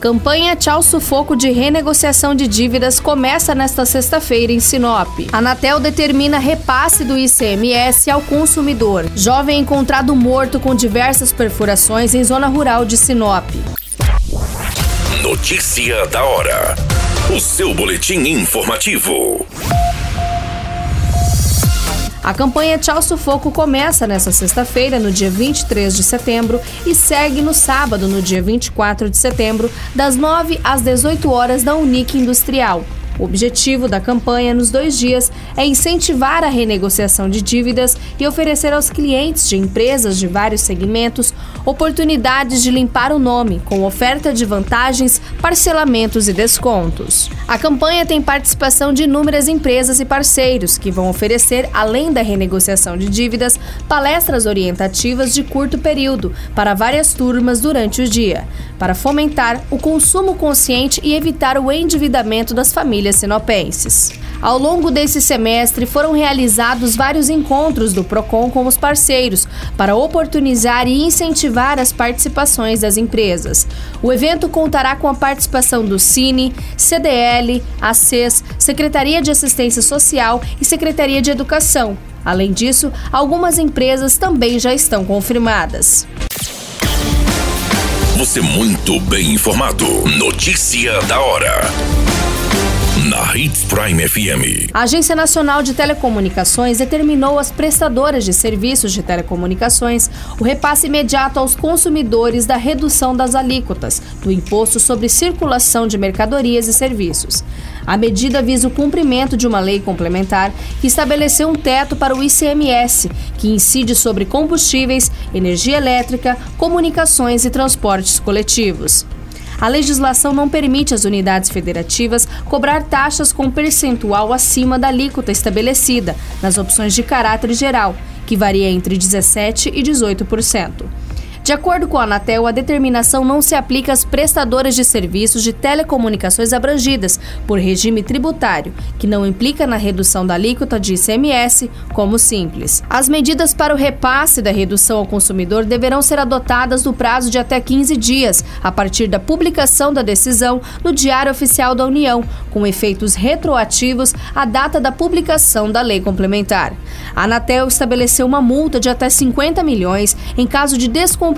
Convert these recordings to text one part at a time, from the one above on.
Campanha Tchau Sufoco de renegociação de dívidas começa nesta sexta-feira em Sinop. Anatel determina repasse do ICMS ao consumidor. Jovem encontrado morto com diversas perfurações em zona rural de Sinop. Notícia da hora. O seu boletim informativo. A campanha Tchau Sufoco começa nesta sexta-feira, no dia 23 de setembro, e segue no sábado, no dia 24 de setembro, das 9 às 18 horas da Unique Industrial. O objetivo da campanha nos dois dias é incentivar a renegociação de dívidas e oferecer aos clientes de empresas de vários segmentos oportunidades de limpar o nome, com oferta de vantagens, parcelamentos e descontos. A campanha tem participação de inúmeras empresas e parceiros que vão oferecer, além da renegociação de dívidas, palestras orientativas de curto período para várias turmas durante o dia, para fomentar o consumo consciente e evitar o endividamento das famílias famílias sinopenses. Ao longo desse semestre, foram realizados vários encontros do PROCON com os parceiros para oportunizar e incentivar as participações das empresas. O evento contará com a participação do Cine, CDL, ACES, Secretaria de Assistência Social e Secretaria de Educação. Além disso, algumas empresas também já estão confirmadas. Você muito bem informado. Notícia da hora na Hits Prime FM. A Agência Nacional de Telecomunicações determinou às prestadoras de serviços de telecomunicações o repasse imediato aos consumidores da redução das alíquotas do Imposto sobre Circulação de Mercadorias e Serviços. A medida visa o cumprimento de uma lei complementar que estabeleceu um teto para o ICMS, que incide sobre combustíveis, energia elétrica, comunicações e transportes coletivos. A legislação não permite às unidades federativas cobrar taxas com percentual acima da alíquota estabelecida nas opções de caráter geral, que varia entre 17% e 18%. De acordo com a Anatel, a determinação não se aplica às prestadoras de serviços de telecomunicações abrangidas por regime tributário, que não implica na redução da alíquota de ICMS, como simples. As medidas para o repasse da redução ao consumidor deverão ser adotadas no prazo de até 15 dias, a partir da publicação da decisão no Diário Oficial da União, com efeitos retroativos à data da publicação da lei complementar. A Anatel estabeleceu uma multa de até 50 milhões em caso de descumprimento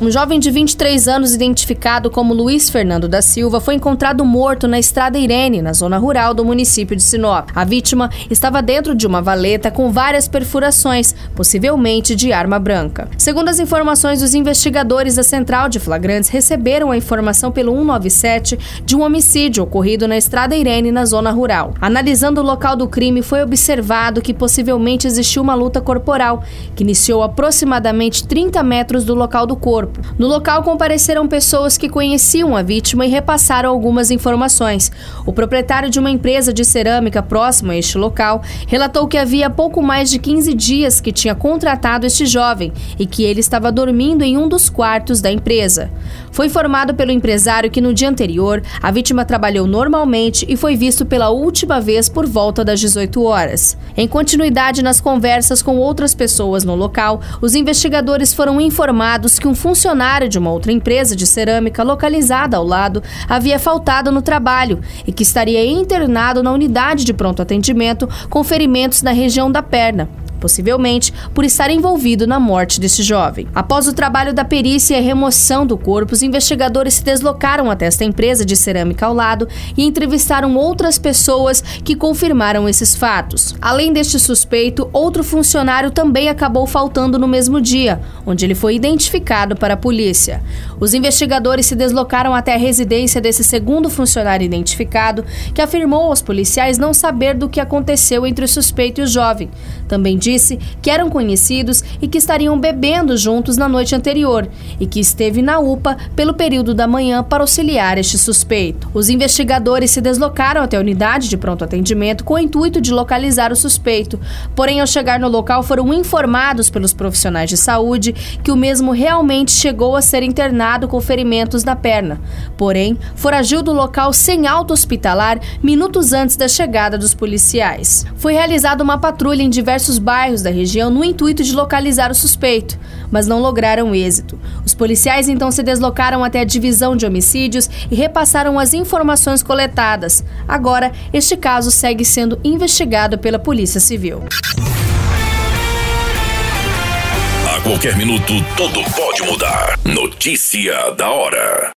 Um jovem de 23 anos, identificado como Luiz Fernando da Silva, foi encontrado morto na Estrada Irene, na zona rural do município de Sinop. A vítima estava dentro de uma valeta com várias perfurações, possivelmente de arma branca. Segundo as informações dos investigadores da Central de Flagrantes, receberam a informação pelo 197 de um homicídio ocorrido na Estrada Irene, na zona rural. Analisando o local do crime, foi observado que possivelmente existiu uma luta corporal, que iniciou aproximadamente 30 metros do local do corpo corpo. No local compareceram pessoas que conheciam a vítima e repassaram algumas informações. O proprietário de uma empresa de cerâmica próxima a este local relatou que havia pouco mais de 15 dias que tinha contratado este jovem e que ele estava dormindo em um dos quartos da empresa. Foi informado pelo empresário que no dia anterior a vítima trabalhou normalmente e foi visto pela última vez por volta das 18 horas. Em continuidade nas conversas com outras pessoas no local, os investigadores foram informados que um funcionário funcionário de uma outra empresa de cerâmica localizada ao lado havia faltado no trabalho e que estaria internado na unidade de pronto atendimento com ferimentos na região da perna possivelmente por estar envolvido na morte deste jovem. Após o trabalho da perícia e a remoção do corpo, os investigadores se deslocaram até esta empresa de cerâmica ao lado e entrevistaram outras pessoas que confirmaram esses fatos. Além deste suspeito, outro funcionário também acabou faltando no mesmo dia, onde ele foi identificado para a polícia. Os investigadores se deslocaram até a residência desse segundo funcionário identificado, que afirmou aos policiais não saber do que aconteceu entre o suspeito e o jovem. Também disse que eram conhecidos e que estariam bebendo juntos na noite anterior e que esteve na UPA pelo período da manhã para auxiliar este suspeito. Os investigadores se deslocaram até a unidade de pronto atendimento com o intuito de localizar o suspeito, porém, ao chegar no local, foram informados pelos profissionais de saúde que o mesmo realmente chegou a ser internado com ferimentos na perna. Porém, foragiu do local sem alta hospitalar minutos antes da chegada dos policiais. Foi realizada uma patrulha em diversos bairros bairros da região no intuito de localizar o suspeito, mas não lograram êxito. Os policiais então se deslocaram até a divisão de homicídios e repassaram as informações coletadas. Agora, este caso segue sendo investigado pela Polícia Civil. A qualquer minuto, tudo pode mudar. Notícia da hora.